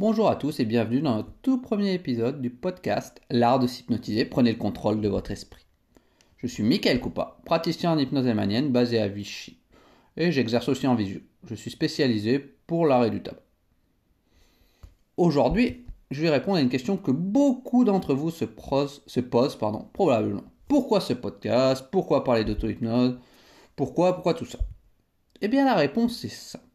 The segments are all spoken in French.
Bonjour à tous et bienvenue dans notre tout premier épisode du podcast L'art de s'hypnotiser, prenez le contrôle de votre esprit. Je suis Michael Coupa, praticien en hypnose hémanienne basé à Vichy et j'exerce aussi en visio. Je suis spécialisé pour l'arrêt du tabac. Aujourd'hui, je vais répondre à une question que beaucoup d'entre vous se, se posent probablement. Pourquoi ce podcast? Pourquoi parler d'auto-hypnose? Pourquoi? Pourquoi tout ça? Eh bien la réponse est simple.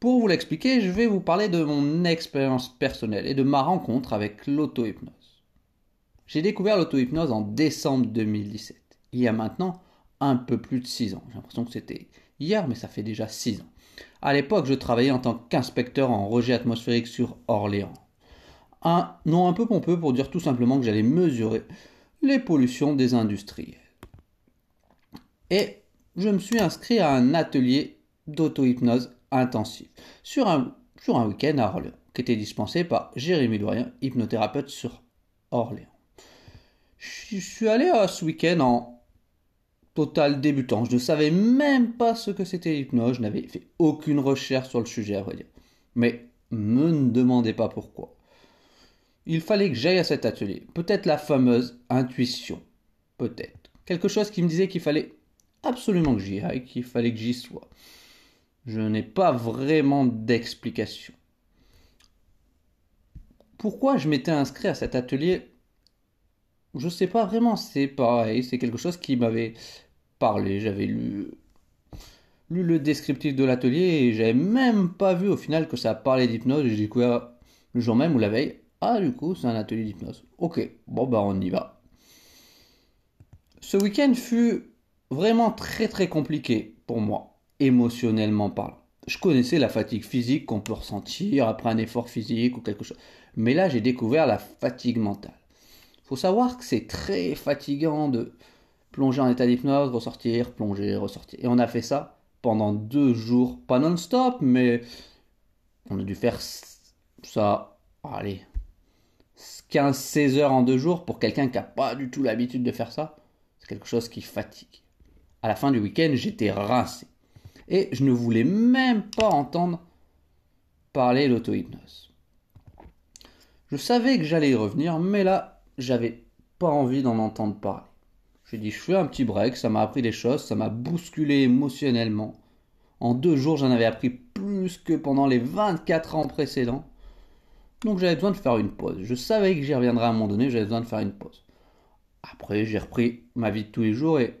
Pour vous l'expliquer, je vais vous parler de mon expérience personnelle et de ma rencontre avec l'auto-hypnose. J'ai découvert l'auto-hypnose en décembre 2017, il y a maintenant un peu plus de 6 ans. J'ai l'impression que c'était hier, mais ça fait déjà 6 ans. À l'époque, je travaillais en tant qu'inspecteur en rejet atmosphérique sur Orléans. Un nom un peu pompeux pour dire tout simplement que j'allais mesurer les pollutions des industriels. Et je me suis inscrit à un atelier d'auto-hypnose intensive sur un, sur un week-end à Orléans, qui était dispensé par Jérémy Doyen, hypnothérapeute sur Orléans. Je suis allé à ce week-end en total débutant. Je ne savais même pas ce que c'était l'hypnose, je n'avais fait aucune recherche sur le sujet, à vrai dire. Mais me ne demandez pas pourquoi. Il fallait que j'aille à cet atelier. Peut-être la fameuse intuition. Peut-être. Quelque chose qui me disait qu'il fallait absolument que j'y aille, qu'il fallait que j'y sois. Je n'ai pas vraiment d'explication. Pourquoi je m'étais inscrit à cet atelier? Je ne sais pas vraiment, c'est pareil, c'est quelque chose qui m'avait parlé, j'avais lu, le descriptif de l'atelier et j'avais même pas vu au final que ça parlait d'hypnose j'ai découvert le jour même ou la veille, ah du coup c'est un atelier d'hypnose. Ok, bon bah on y va. Ce week-end fut vraiment très très compliqué pour moi émotionnellement parlant. Je connaissais la fatigue physique qu'on peut ressentir après un effort physique ou quelque chose. Mais là, j'ai découvert la fatigue mentale. Il faut savoir que c'est très fatigant de plonger en état d'hypnose, ressortir, plonger, ressortir. Et on a fait ça pendant deux jours, pas non-stop, mais on a dû faire ça, allez, 15-16 heures en deux jours pour quelqu'un qui n'a pas du tout l'habitude de faire ça. C'est quelque chose qui fatigue. À la fin du week-end, j'étais rincé et je ne voulais même pas entendre parler l'auto-hypnose. Je savais que j'allais y revenir, mais là, j'avais pas envie d'en entendre parler. J'ai dit, je fais un petit break, ça m'a appris des choses, ça m'a bousculé émotionnellement. En deux jours, j'en avais appris plus que pendant les 24 ans précédents. Donc j'avais besoin de faire une pause. Je savais que j'y reviendrais à un moment donné, j'avais besoin de faire une pause. Après, j'ai repris ma vie de tous les jours et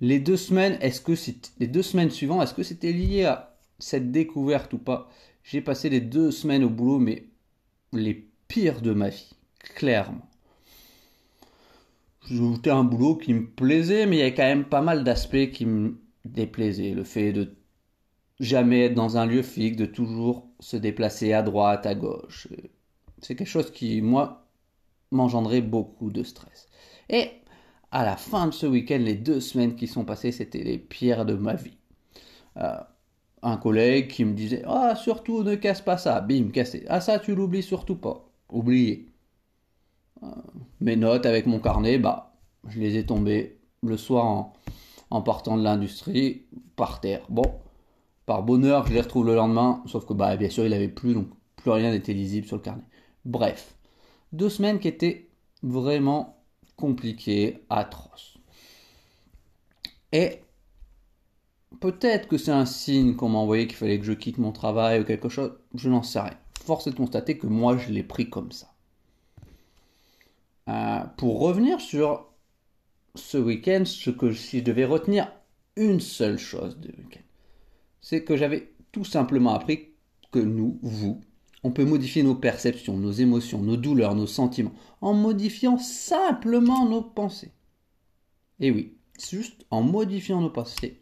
les deux semaines, est-ce que les deux semaines suivantes, est-ce que c'était lié à cette découverte ou pas? J'ai passé les deux semaines au boulot, mais les pires de ma vie, clairement. J'étais un boulot qui me plaisait, mais il y avait quand même pas mal d'aspects qui me déplaisaient. Le fait de jamais être dans un lieu fixe, de toujours se déplacer à droite, à gauche. C'est quelque chose qui, moi, m'engendrait beaucoup de stress. Et à la fin de ce week-end, les deux semaines qui sont passées, c'était les pires de ma vie. Euh, un collègue qui me disait Ah, surtout ne casse pas ça, bim, cassé. Ah, ça, tu l'oublies surtout pas. Oublié. Euh, mes notes avec mon carnet, bah, je les ai tombées le soir en, partant de l'industrie, par terre. Bon, par bonheur, je les retrouve le lendemain, sauf que, bah, bien sûr, il avait plus, donc plus rien n'était lisible sur le carnet. Bref, deux semaines qui étaient vraiment compliqué, atroce. Et peut-être que c'est un signe qu'on m'a envoyé qu'il fallait que je quitte mon travail ou quelque chose, je n'en sais rien. Force est de constater que moi je l'ai pris comme ça. Euh, pour revenir sur ce week-end, ce que si je devais retenir une seule chose de week-end, c'est que j'avais tout simplement appris que nous, vous, on peut modifier nos perceptions, nos émotions, nos douleurs, nos sentiments, en modifiant simplement nos pensées. Et oui, juste en modifiant nos pensées,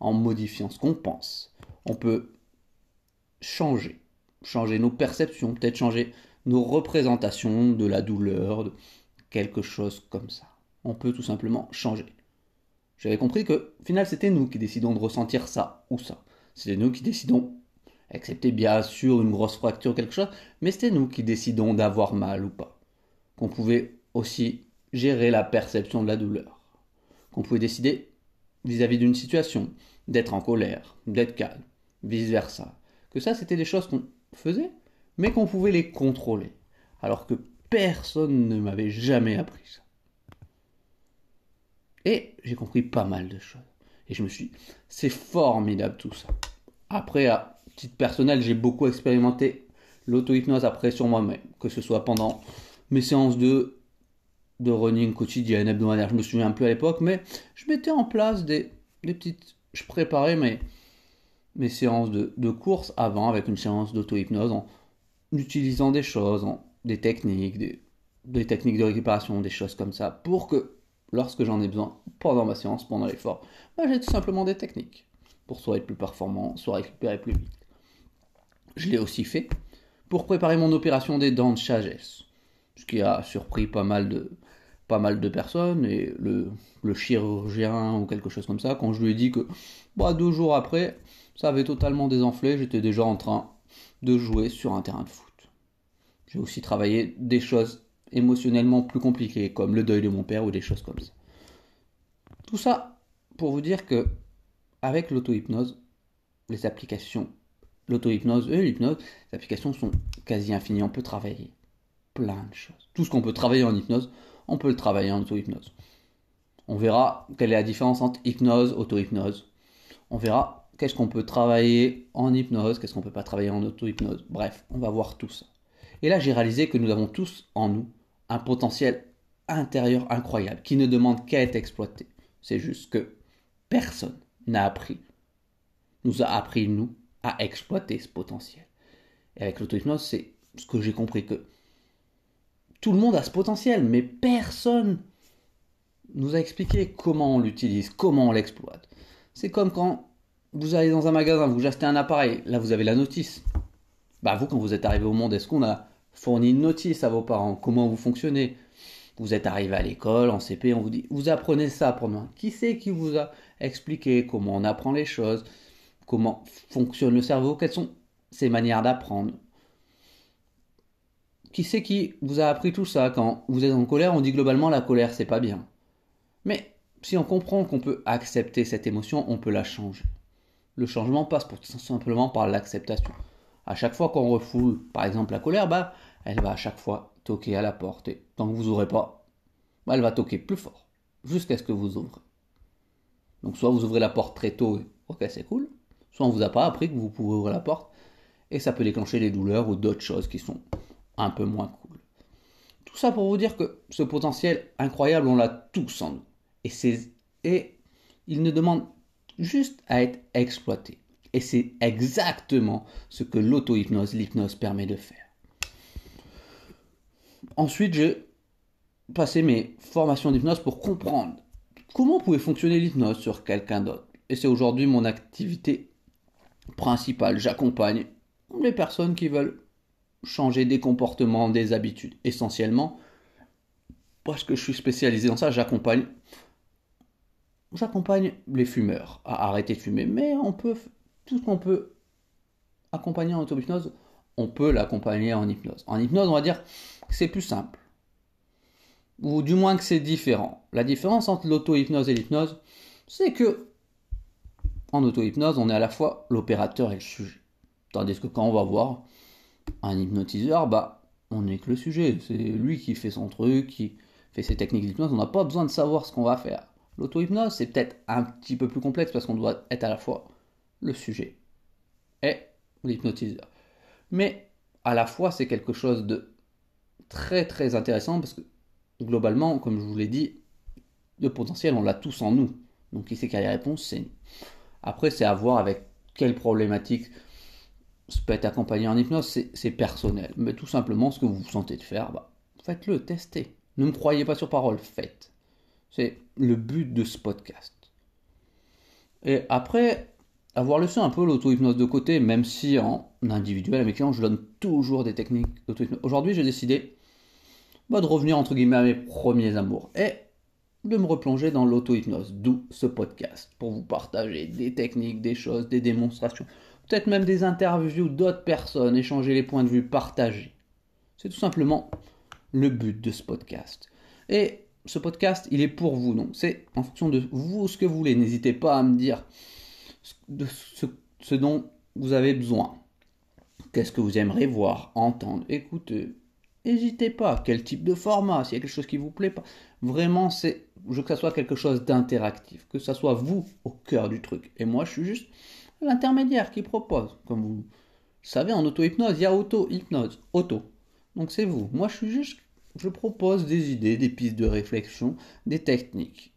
en modifiant ce qu'on pense, on peut changer, changer nos perceptions, peut-être changer nos représentations de la douleur, de quelque chose comme ça. On peut tout simplement changer. J'avais compris que, au final, c'était nous qui décidons de ressentir ça ou ça. C'est nous qui décidons excepté bien sûr une grosse fracture quelque chose, mais c'était nous qui décidons d'avoir mal ou pas. Qu'on pouvait aussi gérer la perception de la douleur. Qu'on pouvait décider vis-à-vis d'une situation d'être en colère, d'être calme, vice-versa. Que ça, c'était des choses qu'on faisaient, mais qu'on pouvait les contrôler. Alors que personne ne m'avait jamais appris ça. Et j'ai compris pas mal de choses. Et je me suis dit, c'est formidable tout ça. Après, à titre personnel, j'ai beaucoup expérimenté l'auto-hypnose après sur moi-même, que ce soit pendant mes séances de, de running quotidienne, hebdomadaire, je me souviens plus à l'époque, mais je mettais en place des, des petites... Je préparais mes, mes séances de, de course avant avec une séance d'auto-hypnose en utilisant des choses, des techniques, des, des techniques de récupération, des choses comme ça, pour que lorsque j'en ai besoin pendant ma séance, pendant l'effort, bah, j'ai tout simplement des techniques pour soit être plus performant, soit récupérer plus vite. Je l'ai aussi fait pour préparer mon opération des dents de sagesse, ce qui a surpris pas mal de, pas mal de personnes et le, le chirurgien ou quelque chose comme ça, quand je lui ai dit que bah, deux jours après, ça avait totalement désenflé, j'étais déjà en train de jouer sur un terrain de foot. J'ai aussi travaillé des choses émotionnellement plus compliquées, comme le deuil de mon père ou des choses comme ça. Tout ça pour vous dire que avec l'auto-hypnose, les applications, l'auto-hypnose et l'hypnose, les applications sont quasi infinies. On peut travailler plein de choses. Tout ce qu'on peut travailler en hypnose, on peut le travailler en auto-hypnose. On verra quelle est la différence entre hypnose, auto-hypnose. On verra qu'est-ce qu'on peut travailler en hypnose, qu'est-ce qu'on peut pas travailler en auto-hypnose. Bref, on va voir tout ça. Et là, j'ai réalisé que nous avons tous en nous un potentiel intérieur incroyable qui ne demande qu'à être exploité. C'est juste que personne n'a appris, nous a appris, nous, à exploiter ce potentiel. Et avec l'auto-hypnose, c'est ce que j'ai compris que tout le monde a ce potentiel, mais personne nous a expliqué comment on l'utilise, comment on l'exploite. C'est comme quand vous allez dans un magasin, vous achetez un appareil, là vous avez la notice. Bah vous, quand vous êtes arrivé au monde, est-ce qu'on a fourni une notice à vos parents? Comment vous fonctionnez? Vous êtes arrivé à l'école, en CP, on vous dit, vous apprenez ça pour moi. Qui c'est qui vous a expliqué comment on apprend les choses? Comment fonctionne le cerveau Quelles sont ces manières d'apprendre Qui c'est qui vous a appris tout ça Quand vous êtes en colère, on dit globalement la colère c'est pas bien. Mais si on comprend qu'on peut accepter cette émotion, on peut la changer. Le changement passe tout simplement par l'acceptation. À chaque fois qu'on refoule, par exemple, la colère, bah, elle va à chaque fois toquer à la porte. Et tant que vous n'ouvrez pas, bah, elle va toquer plus fort, jusqu'à ce que vous ouvrez. Donc soit vous ouvrez la porte très tôt, et ok c'est cool, soit on vous a pas appris que vous pouvez ouvrir la porte, et ça peut déclencher des douleurs ou d'autres choses qui sont un peu moins cool. Tout ça pour vous dire que ce potentiel incroyable, on l'a tous en nous. Et, et il ne demande juste à être exploité. Et c'est exactement ce que l'auto-hypnose, l'hypnose permet de faire. Ensuite, j'ai passé mes formations d'hypnose pour comprendre comment pouvait fonctionner l'hypnose sur quelqu'un d'autre. Et c'est aujourd'hui mon activité principale. J'accompagne les personnes qui veulent changer des comportements, des habitudes. Essentiellement, parce que je suis spécialisé dans ça, j'accompagne j'accompagne les fumeurs à arrêter de fumer. Mais on peut tout ce qu'on peut accompagner en auto-hypnose, on peut l'accompagner en hypnose. En hypnose, on va dire que c'est plus simple. Ou du moins que c'est différent. La différence entre l'auto-hypnose et l'hypnose, c'est que en auto-hypnose, on est à la fois l'opérateur et le sujet. Tandis que quand on va voir un hypnotiseur, bah, on n'est que le sujet. C'est lui qui fait son truc, qui fait ses techniques d'hypnose. On n'a pas besoin de savoir ce qu'on va faire. L'auto-hypnose, c'est peut-être un petit peu plus complexe parce qu'on doit être à la fois le sujet et l'hypnotiseur. Mais à la fois, c'est quelque chose de très très intéressant parce que globalement, comme je vous l'ai dit, le potentiel, on l'a tous en nous. Donc qui sait qui a les réponses, c'est nous. Après, c'est à voir avec quelle problématique peut être accompagné en hypnose, c'est personnel. Mais tout simplement, ce que vous vous sentez de faire, bah, faites-le, testez. Ne me croyez pas sur parole, faites. C'est le but de ce podcast. Et après, avoir laissé un peu l'auto-hypnose de côté, même si en individuel à mes clients, je donne toujours des techniques d'auto-hypnose. Aujourd'hui, j'ai décidé bah, de revenir entre guillemets à mes premiers amours et de me replonger dans l'auto-hypnose, d'où ce podcast, pour vous partager des techniques, des choses, des démonstrations, peut-être même des interviews d'autres personnes, échanger les points de vue, partager. C'est tout simplement le but de ce podcast. Et ce podcast, il est pour vous, donc c'est en fonction de vous ce que vous voulez. N'hésitez pas à me dire de ce, dont vous avez besoin. Qu'est-ce que vous aimeriez voir, entendre, écouter N'hésitez pas. Quel type de format S'il y a quelque chose qui vous plaît pas. Vraiment, c'est. Je veux que ça soit quelque chose d'interactif. Que ça soit vous au cœur du truc. Et moi, je suis juste l'intermédiaire qui propose. Comme vous savez, en auto-hypnose, il y a auto-hypnose. Auto. Donc c'est vous. Moi, je suis juste. Je propose des idées, des pistes de réflexion, des techniques.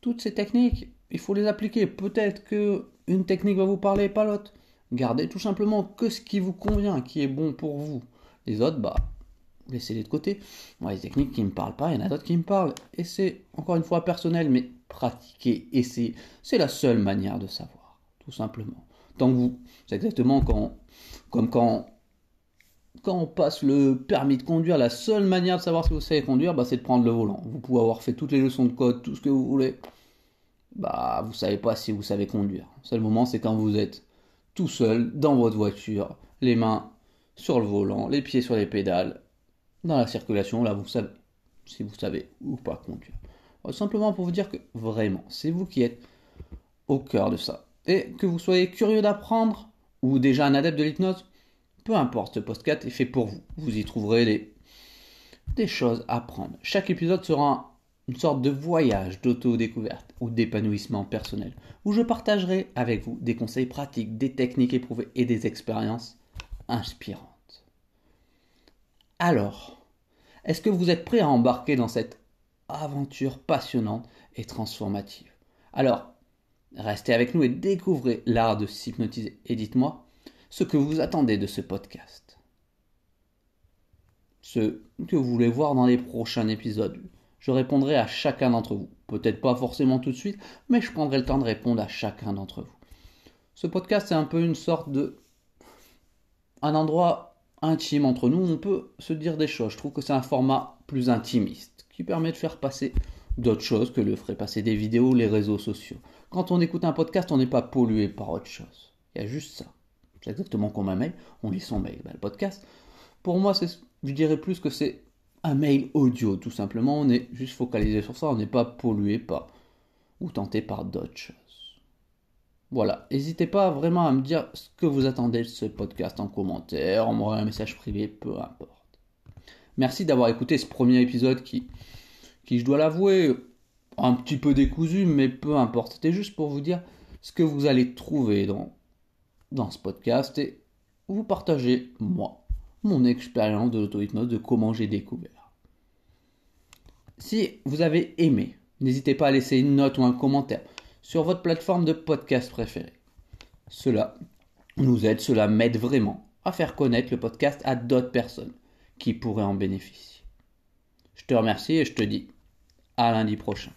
Toutes ces techniques, il faut les appliquer. Peut-être que une technique va vous parler, pas l'autre. Gardez tout simplement que ce qui vous convient, qui est bon pour vous. Les autres, bah, laissez-les de côté. Moi, les techniques qui ne me parlent pas, il y en a d'autres qui me parlent. Et c'est, encore une fois, personnel, mais pratiquer, essayer. C'est la seule manière de savoir, tout simplement. Tant que vous, c'est exactement quand, comme quand, quand on passe le permis de conduire, la seule manière de savoir si vous savez conduire, bah, c'est de prendre le volant. Vous pouvez avoir fait toutes les leçons de code, tout ce que vous voulez. Bah, vous savez pas si vous savez conduire. Le seul moment, c'est quand vous êtes tout seul dans votre voiture, les mains sur le volant, les pieds sur les pédales, dans la circulation, là vous savez si vous savez ou pas conduire. Simplement pour vous dire que vraiment, c'est vous qui êtes au cœur de ça. Et que vous soyez curieux d'apprendre ou déjà un adepte de l'hypnose, peu importe, ce podcast est fait pour vous. Vous y trouverez des, des choses à apprendre. Chaque épisode sera une sorte de voyage d'auto-découverte ou d'épanouissement personnel, où je partagerai avec vous des conseils pratiques, des techniques éprouvées et des expériences inspirantes. Alors, est-ce que vous êtes prêt à embarquer dans cette aventure passionnante et transformative? Alors, restez avec nous et découvrez l'art de s'hypnotiser. Et dites-moi ce que vous attendez de ce podcast. Ce que vous voulez voir dans les prochains épisodes. Je répondrai à chacun d'entre vous. Peut-être pas forcément tout de suite, mais je prendrai le temps de répondre à chacun d'entre vous. Ce podcast est un peu une sorte de... un endroit intime entre nous, on peut se dire des choses. Je trouve que c'est un format plus intimiste, qui permet de faire passer d'autres choses que le ferait passer des vidéos ou les réseaux sociaux. Quand on écoute un podcast, on n'est pas pollué par autre chose. Il y a juste ça. C'est exactement comme un mail, on lit son mail. Ben, le podcast, pour moi, c'est, je dirais plus que c'est un mail audio, tout simplement. On est juste focalisé sur ça, on n'est pas pollué par ou tenté par d'autres choses. Voilà, n'hésitez pas vraiment à me dire ce que vous attendez de ce podcast en commentaire, en m'envoyant un message privé, peu importe. Merci d'avoir écouté ce premier épisode qui, qui je dois l'avouer, un petit peu décousu, mais peu importe. C'était juste pour vous dire ce que vous allez trouver dans, dans ce podcast et vous partager, moi, mon expérience de l'auto-hypnose, de comment j'ai découvert. Si vous avez aimé, n'hésitez pas à laisser une note ou un commentaire sur votre plateforme de podcast préférée. Cela nous aide, cela m'aide vraiment à faire connaître le podcast à d'autres personnes qui pourraient en bénéficier. Je te remercie et je te dis à lundi prochain.